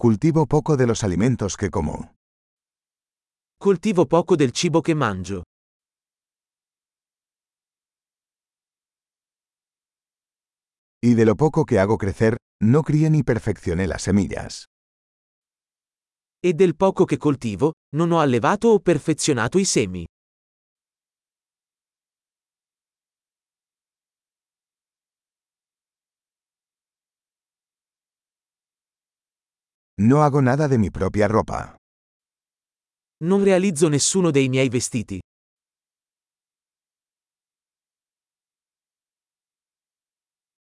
Cultivo poco de los alimentos que como. Coltivo poco del cibo che mangio. Y de lo poco que hago crecer, no crié ni perfeccioné las semillas. E del poco che coltivo, non ho allevato o perfezionato i semi. No hago nada de mi propia ropa. Non realizzo nessuno dei miei vestiti.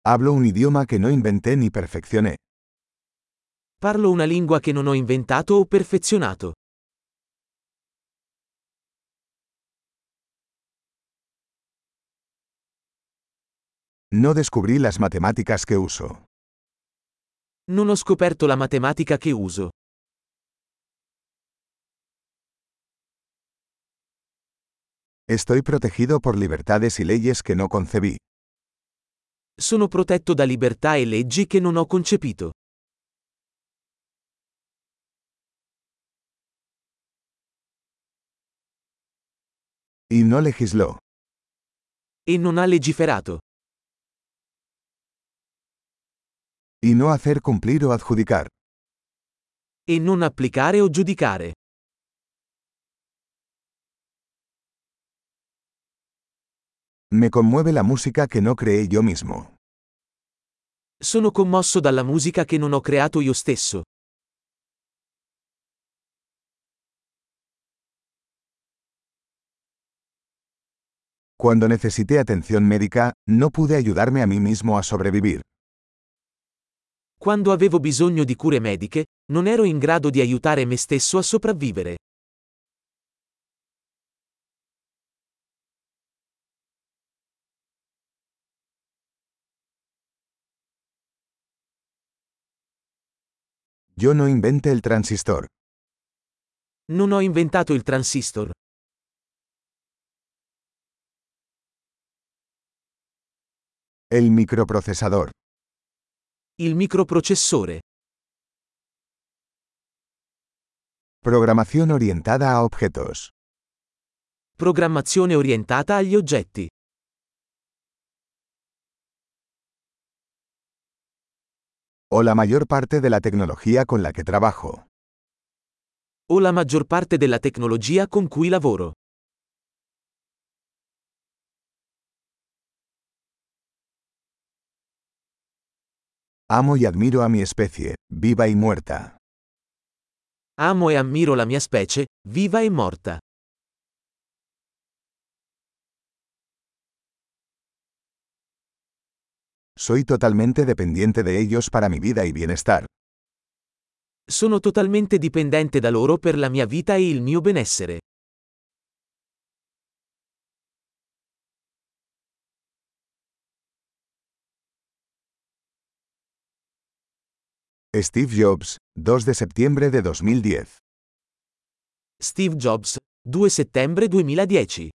Hablo un idioma que no inventé ni perfeccioné. Parlo una lingua che non ho inventato o perfezionato. No descubrí las matemáticas que uso. Non ho scoperto la matematica che uso. Estoy protegido por libertades y leyes que no concebí. Sono protetto da libertà e leggi che non ho concepito. Y no legisló. E non ha legiferato. Y no hacer cumplir o adjudicar. E non applicare o giudicare. Me conmueve la música que no creé yo mismo. Sono commosso dalla musica che non ho creato io stesso. Cuando necesité atención médica, no pude ayudarme a mí mismo a sobrevivir. Quando avevo bisogno di cure mediche, non ero in grado di aiutare me stesso a sopravvivere. Yo no inventé el transistor. Non ho inventato il transistor. El microprocesador. Il microprocessore. Programación orientada a objetos. Programmazione orientata agli oggetti. O la mayor parte de la tecnología con la que trabajo. O la maggior parte della tecnologia con cui lavoro. Amo y admiro a mi especie, viva y muerta. Amo e ammiro la mia specie, viva e morta. Soy totalmente dependiente de ellos para mi vida y bienestar. Sono totalmente dipendente da loro per la mia vita e il mio benessere. Steve Jobs, 2 de septiembre de 2010. Steve Jobs, 2 settembre 2010.